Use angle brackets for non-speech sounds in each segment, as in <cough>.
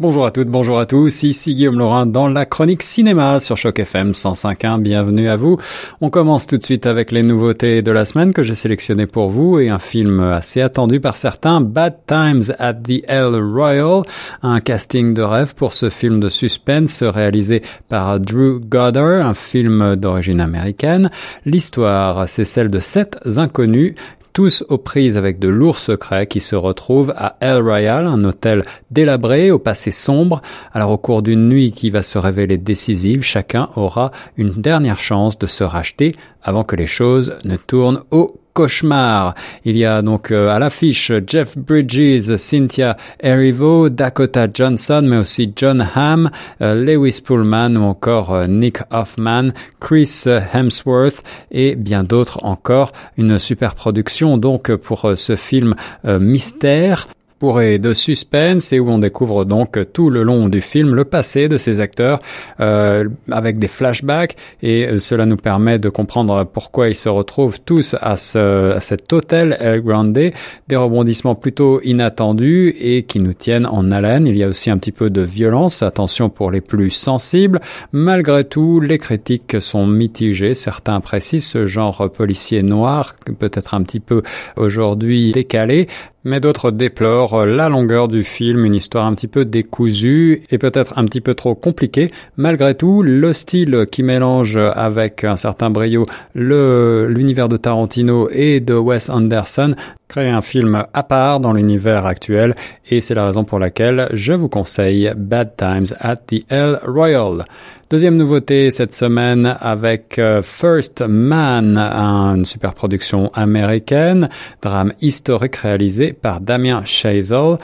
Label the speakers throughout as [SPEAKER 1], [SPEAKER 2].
[SPEAKER 1] Bonjour à toutes, bonjour à tous, ici Guillaume Laurin dans la chronique cinéma sur Choc FM 105.1, bienvenue à vous. On commence tout de suite avec les nouveautés de la semaine que j'ai sélectionnées pour vous et un film assez attendu par certains, Bad Times at the El Royal, un casting de rêve pour ce film de suspense réalisé par Drew Goddard, un film d'origine américaine. L'histoire, c'est celle de sept inconnus tous aux prises avec de lourds secrets qui se retrouvent à El Royal, un hôtel délabré au passé sombre. Alors au cours d'une nuit qui va se révéler décisive, chacun aura une dernière chance de se racheter avant que les choses ne tournent au cauchemar. Il y a donc euh, à l'affiche Jeff Bridges, Cynthia Erivo, Dakota Johnson, mais aussi John Hamm, euh, Lewis Pullman ou encore euh, Nick Hoffman, Chris Hemsworth et bien d'autres encore. Une super production donc pour ce film mystère bourré de suspense et où on découvre donc tout le long du film le passé de ces acteurs euh, avec des flashbacks et cela nous permet de comprendre pourquoi ils se retrouvent tous à, ce, à cet hôtel El Grande, des rebondissements plutôt inattendus et qui nous tiennent en haleine. Il y a aussi un petit peu de violence, attention pour les plus sensibles. Malgré tout, les critiques sont mitigées. Certains apprécient ce genre policier noir, peut-être un petit peu aujourd'hui décalé, mais d'autres déplorent la longueur du film, une histoire un petit peu décousue et peut-être un petit peu trop compliquée. Malgré tout, le style qui mélange avec un certain brio l'univers de Tarantino et de Wes Anderson crée un film à part dans l'univers actuel et c'est la raison pour laquelle je vous conseille Bad Times at the El Royal. Deuxième nouveauté cette semaine avec euh, First Man, une super production américaine, drame historique réalisé par Damien Chazelle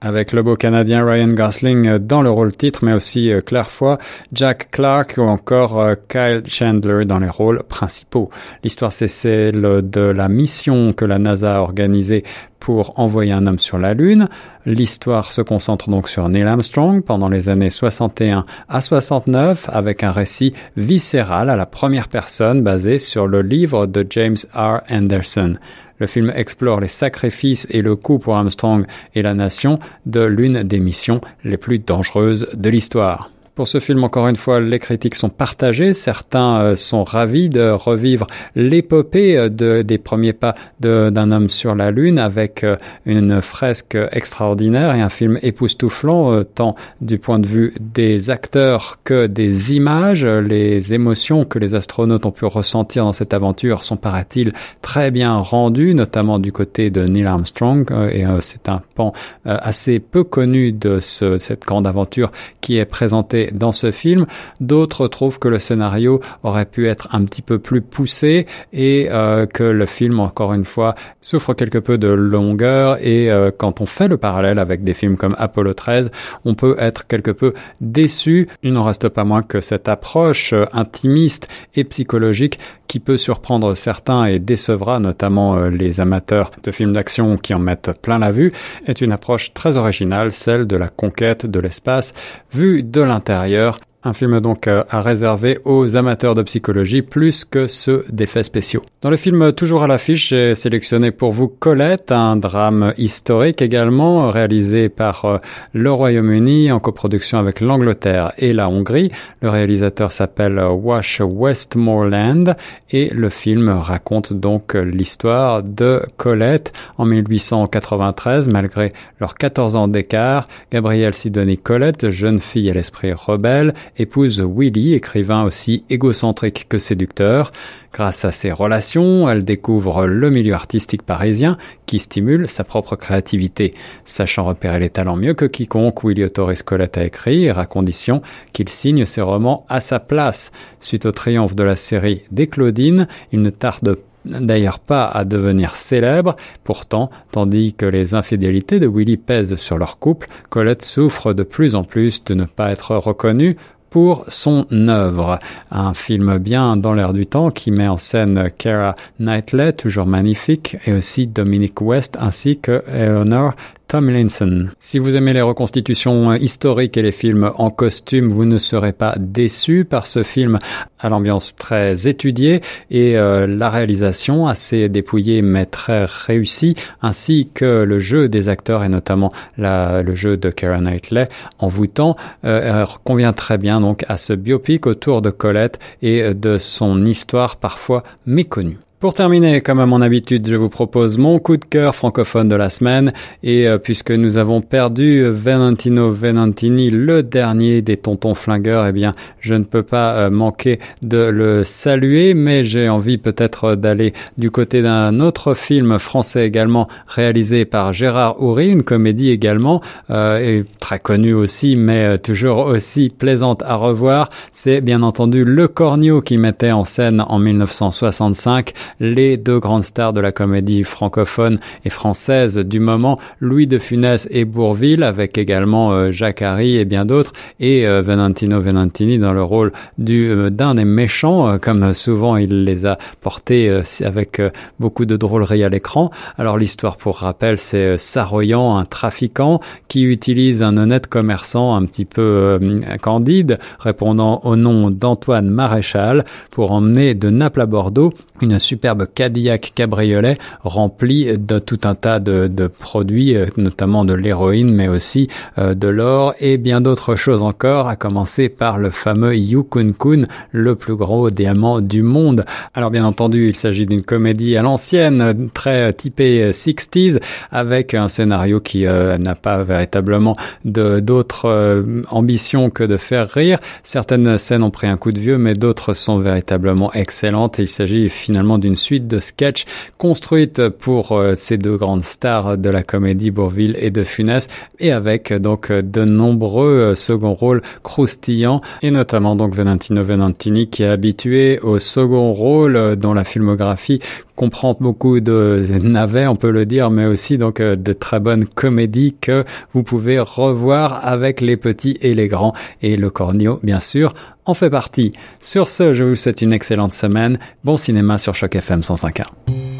[SPEAKER 1] avec le beau Canadien Ryan Gosling dans le rôle titre, mais aussi euh, Claire Foy, Jack Clark ou encore euh, Kyle Chandler dans les rôles principaux. L'histoire, c'est celle de la mission que la NASA a organisée pour envoyer un homme sur la Lune. L'histoire se concentre donc sur Neil Armstrong pendant les années 61 à 69 avec un récit viscéral à la première personne basé sur le livre de James R. Anderson. Le film explore les sacrifices et le coût pour Armstrong et la nation de l'une des missions les plus dangereuses de l'histoire. Pour ce film, encore une fois, les critiques sont partagées. Certains euh, sont ravis de revivre l'épopée euh, de, des premiers pas d'un homme sur la Lune avec euh, une fresque extraordinaire et un film époustouflant, tant du point de vue des acteurs que des images. Les émotions que les astronautes ont pu ressentir dans cette aventure sont, paraît-il, très bien rendues, notamment du côté de Neil Armstrong. Et c'est un pan assez peu connu de ce, cette grande aventure qui est présentée dans ce film. D'autres trouvent que le scénario aurait pu être un petit peu plus poussé et euh, que le film, encore une fois, souffre quelque peu de longueur et euh, quand on fait le parallèle avec des films comme Apollo 13, on peut être quelque peu déçu. Il n'en reste pas moins que cette approche euh, intimiste et psychologique qui peut surprendre certains et décevra notamment les amateurs de films d'action qui en mettent plein la vue, est une approche très originale, celle de la conquête de l'espace vue de l'intérieur un film donc euh, à réserver aux amateurs de psychologie plus que ceux d'effets spéciaux. Dans le film toujours à l'affiche, j'ai sélectionné pour vous Colette, un drame historique également réalisé par euh, le Royaume-Uni en coproduction avec l'Angleterre et la Hongrie. Le réalisateur s'appelle Wash Westmoreland et le film raconte donc l'histoire de Colette en 1893 malgré leurs 14 ans d'écart. Gabrielle Sidonie Colette, jeune fille à l'esprit rebelle, épouse Willy, écrivain aussi égocentrique que séducteur. Grâce à ses relations, elle découvre le milieu artistique parisien qui stimule sa propre créativité. Sachant repérer les talents mieux que quiconque, Willy autorise Colette à écrire à condition qu'il signe ses romans à sa place. Suite au triomphe de la série des Claudines, il ne tarde d'ailleurs pas à devenir célèbre. Pourtant, tandis que les infidélités de Willy pèsent sur leur couple, Colette souffre de plus en plus de ne pas être reconnue pour son œuvre. Un film bien dans l'air du temps qui met en scène Kara Knightley, toujours magnifique, et aussi Dominic West ainsi que Eleanor Tomlinson. Si vous aimez les reconstitutions historiques et les films en costume, vous ne serez pas déçu par ce film à l'ambiance très étudiée et euh, la réalisation assez dépouillée mais très réussie, ainsi que le jeu des acteurs et notamment le jeu de Keira Knightley envoûtant euh, convient très bien donc à ce biopic autour de Colette et de son histoire parfois méconnue. Pour terminer, comme à mon habitude, je vous propose mon coup de cœur francophone de la semaine. Et euh, puisque nous avons perdu Venantino Venantini, le dernier des tontons flingueurs, eh bien, je ne peux pas euh, manquer de le saluer. Mais j'ai envie peut-être d'aller du côté d'un autre film français également réalisé par Gérard Houry, une comédie également, euh, et très connue aussi, mais toujours aussi plaisante à revoir. C'est bien entendu Le Cornio qui mettait en scène en 1965 les deux grandes stars de la comédie francophone et française du moment, Louis de Funès et Bourville, avec également euh, Jacques Harry et bien d'autres, et euh, Venantino Venantini dans le rôle du euh, d'un des méchants, comme souvent il les a portés avec beaucoup de drôlerie à l'écran. Alors l'histoire, pour rappel, c'est Saroyan, un trafiquant qui utilise un honnête commerçant un petit peu candide, répondant au nom d'Antoine Maréchal, pour emmener de Naples à Bordeaux une superbe Cadillac cabriolet rempli de tout un tas de, produits, euh, notamment de l'héroïne, mais aussi euh, de l'or et bien d'autres choses encore, à commencer par le fameux Yukon Kun, le plus gros diamant du monde. Alors bien entendu, il s'agit d'une comédie à l'ancienne, très typée 60s, avec un scénario qui euh, n'a pas véritablement d'autres ambitions que de faire rire. Certaines scènes ont pris un coup de vieux, mais d'autres sont véritablement excellentes. Il s'agit finalement d'une suite de sketchs construite pour euh, ces deux grandes stars de la comédie Bourville et de Funès et avec donc de nombreux euh, second rôles croustillants et notamment donc Venantino Venantini qui est habitué au second rôle euh, dont la filmographie comprend beaucoup de <laughs> navets, on peut le dire, mais aussi donc de très bonnes comédies que vous pouvez revoir avec les petits et les grands et le cornio bien sûr en fait partie. Sur ce, je vous souhaite une excellente semaine. Bon cinéma sur Choc FM 105.1.